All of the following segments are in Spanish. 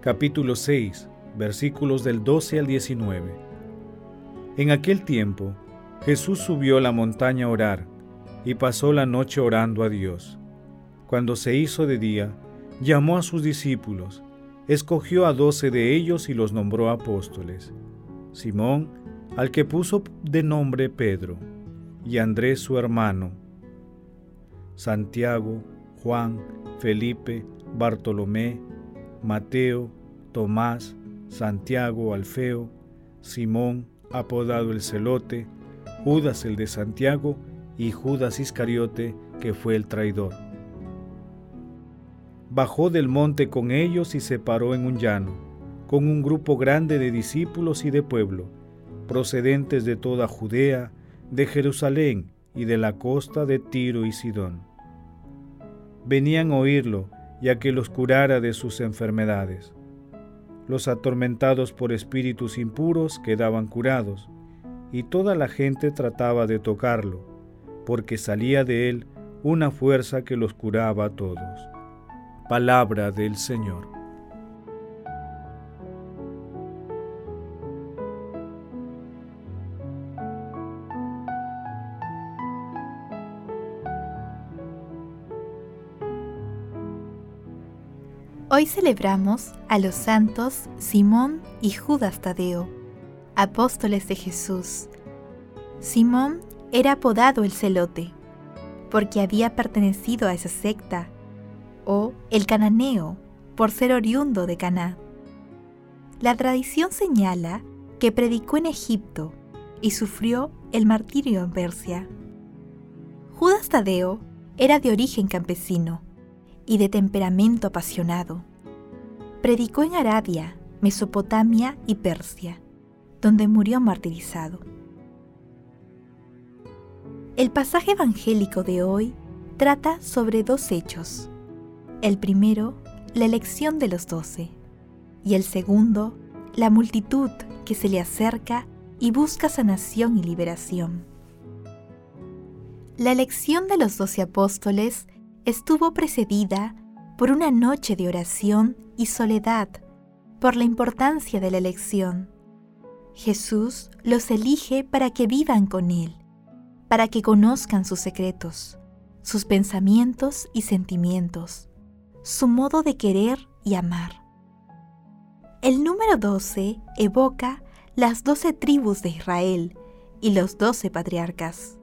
capítulo 6, versículos del 12 al 19. En aquel tiempo, Jesús subió a la montaña a orar y pasó la noche orando a Dios. Cuando se hizo de día, llamó a sus discípulos, escogió a doce de ellos y los nombró apóstoles. Simón, al que puso de nombre Pedro, y Andrés su hermano, Santiago, Juan, Felipe, Bartolomé, Mateo, Tomás, Santiago Alfeo, Simón, apodado el celote, Judas el de Santiago y Judas Iscariote, que fue el traidor. Bajó del monte con ellos y se paró en un llano, con un grupo grande de discípulos y de pueblo, procedentes de toda Judea, de Jerusalén y de la costa de Tiro y Sidón venían a oírlo y a que los curara de sus enfermedades. Los atormentados por espíritus impuros quedaban curados, y toda la gente trataba de tocarlo, porque salía de él una fuerza que los curaba a todos. Palabra del Señor. Hoy celebramos a los santos Simón y Judas Tadeo, apóstoles de Jesús. Simón era apodado el celote, porque había pertenecido a esa secta, o el cananeo, por ser oriundo de Caná. La tradición señala que predicó en Egipto y sufrió el martirio en Persia. Judas Tadeo era de origen campesino y de temperamento apasionado. Predicó en Arabia, Mesopotamia y Persia, donde murió martirizado. El pasaje evangélico de hoy trata sobre dos hechos. El primero, la elección de los doce, y el segundo, la multitud que se le acerca y busca sanación y liberación. La elección de los doce apóstoles estuvo precedida por una noche de oración y soledad, por la importancia de la elección. Jesús los elige para que vivan con Él, para que conozcan sus secretos, sus pensamientos y sentimientos, su modo de querer y amar. El número 12 evoca las doce tribus de Israel y los doce patriarcas.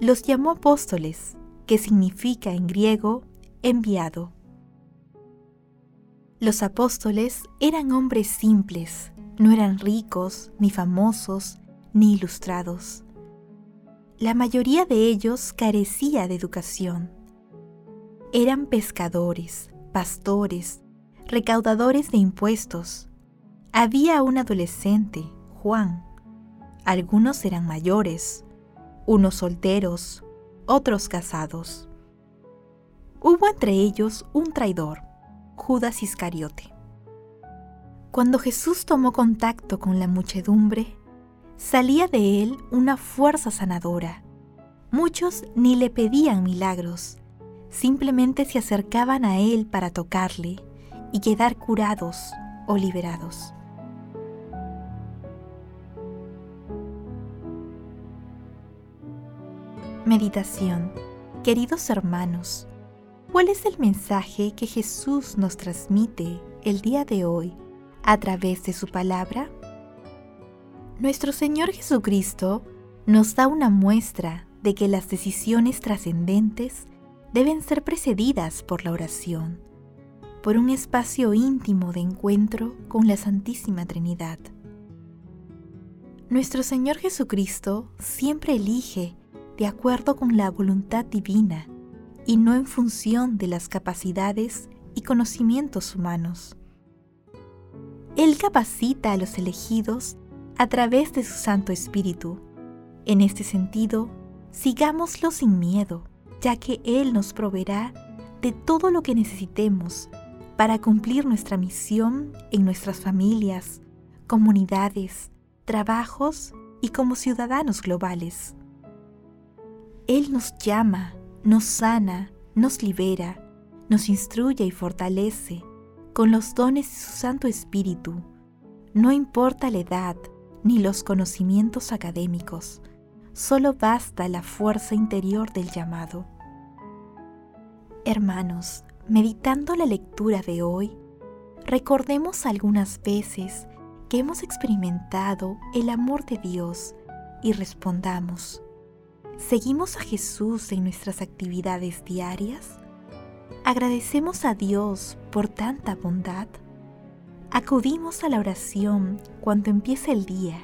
Los llamó apóstoles que significa en griego enviado. Los apóstoles eran hombres simples, no eran ricos, ni famosos, ni ilustrados. La mayoría de ellos carecía de educación. Eran pescadores, pastores, recaudadores de impuestos. Había un adolescente, Juan. Algunos eran mayores, unos solteros, otros casados. Hubo entre ellos un traidor, Judas Iscariote. Cuando Jesús tomó contacto con la muchedumbre, salía de él una fuerza sanadora. Muchos ni le pedían milagros, simplemente se acercaban a él para tocarle y quedar curados o liberados. Meditación Queridos hermanos, ¿cuál es el mensaje que Jesús nos transmite el día de hoy a través de su palabra? Nuestro Señor Jesucristo nos da una muestra de que las decisiones trascendentes deben ser precedidas por la oración, por un espacio íntimo de encuentro con la Santísima Trinidad. Nuestro Señor Jesucristo siempre elige de acuerdo con la voluntad divina y no en función de las capacidades y conocimientos humanos. Él capacita a los elegidos a través de su Santo Espíritu. En este sentido, sigámoslo sin miedo, ya que Él nos proveerá de todo lo que necesitemos para cumplir nuestra misión en nuestras familias, comunidades, trabajos y como ciudadanos globales. Él nos llama, nos sana, nos libera, nos instruye y fortalece con los dones de su Santo Espíritu, no importa la edad ni los conocimientos académicos, solo basta la fuerza interior del llamado. Hermanos, meditando la lectura de hoy, recordemos algunas veces que hemos experimentado el amor de Dios y respondamos, ¿seguimos a Jesús en nuestras actividades diarias? ¿Agradecemos a Dios por tanta bondad? ¿Acudimos a la oración cuando empieza el día,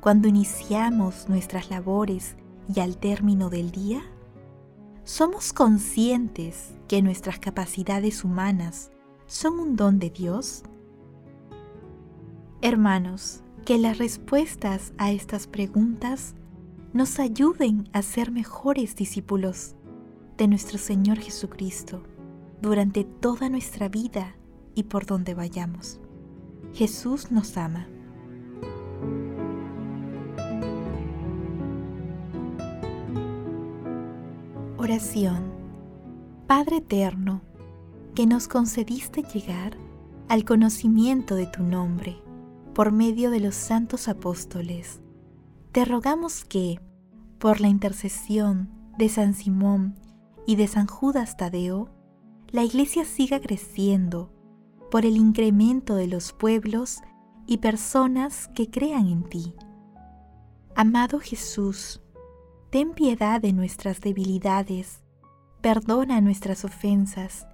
cuando iniciamos nuestras labores y al término del día? ¿Somos conscientes que nuestras capacidades humanas son un don de Dios? Hermanos, que las respuestas a estas preguntas nos ayuden a ser mejores discípulos de nuestro Señor Jesucristo durante toda nuestra vida y por donde vayamos. Jesús nos ama. Oración. Padre eterno, que nos concediste llegar al conocimiento de tu nombre por medio de los santos apóstoles, te rogamos que, por la intercesión de San Simón y de San Judas Tadeo, la Iglesia siga creciendo por el incremento de los pueblos y personas que crean en ti. Amado Jesús, ten piedad de nuestras debilidades, perdona nuestras ofensas,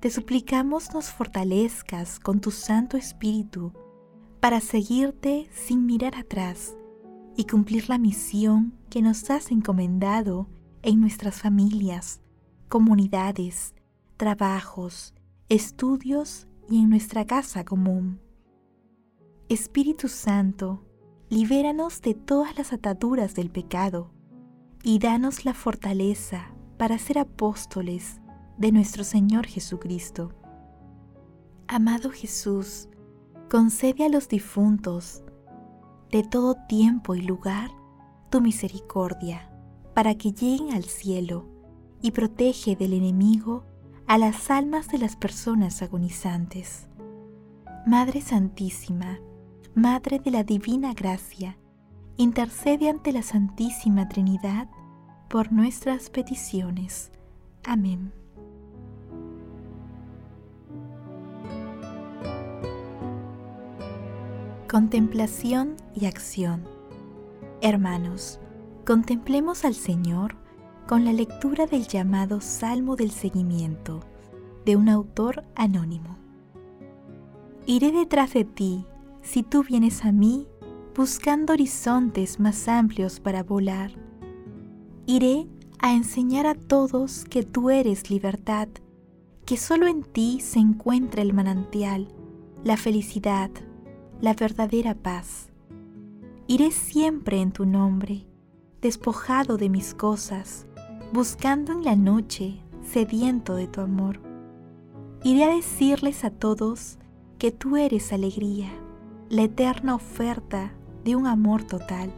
te suplicamos nos fortalezcas con tu Santo Espíritu para seguirte sin mirar atrás y cumplir la misión que nos has encomendado en nuestras familias, comunidades, trabajos, estudios y en nuestra casa común. Espíritu Santo, libéranos de todas las ataduras del pecado y danos la fortaleza para ser apóstoles de nuestro Señor Jesucristo. Amado Jesús, concede a los difuntos de todo tiempo y lugar tu misericordia, para que lleguen al cielo y protege del enemigo a las almas de las personas agonizantes. Madre Santísima, Madre de la Divina Gracia, intercede ante la Santísima Trinidad por nuestras peticiones. Amén. Contemplación y acción. Hermanos, contemplemos al Señor con la lectura del llamado Salmo del Seguimiento de un autor anónimo. Iré detrás de ti si tú vienes a mí buscando horizontes más amplios para volar. Iré a enseñar a todos que tú eres libertad, que solo en ti se encuentra el manantial, la felicidad, la verdadera paz. Iré siempre en tu nombre, despojado de mis cosas, buscando en la noche, sediento de tu amor. Iré a decirles a todos que tú eres alegría, la eterna oferta de un amor total.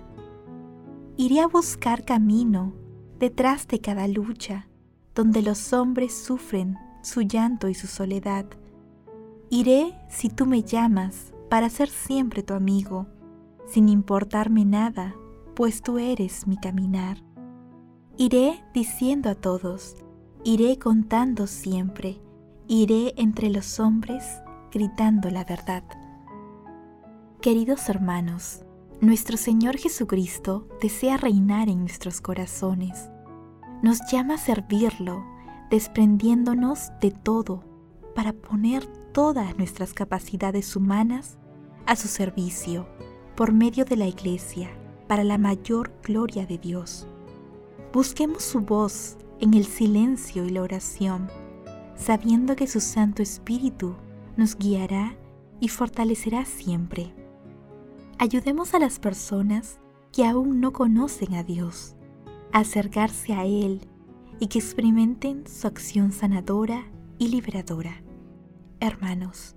Iré a buscar camino detrás de cada lucha, donde los hombres sufren su llanto y su soledad. Iré si tú me llamas para ser siempre tu amigo, sin importarme nada, pues tú eres mi caminar. Iré diciendo a todos, iré contando siempre, iré entre los hombres gritando la verdad. Queridos hermanos, Nuestro Señor Jesucristo desea reinar en nuestros corazones. Nos llama a servirlo, desprendiéndonos de todo para poner todas nuestras capacidades humanas a su servicio por medio de la Iglesia para la mayor gloria de Dios. Busquemos su voz en el silencio y la oración, sabiendo que su Santo Espíritu nos guiará y fortalecerá siempre. Ayudemos a las personas que aún no conocen a Dios a acercarse a Él y que experimenten su acción sanadora y liberadora. Hermanos,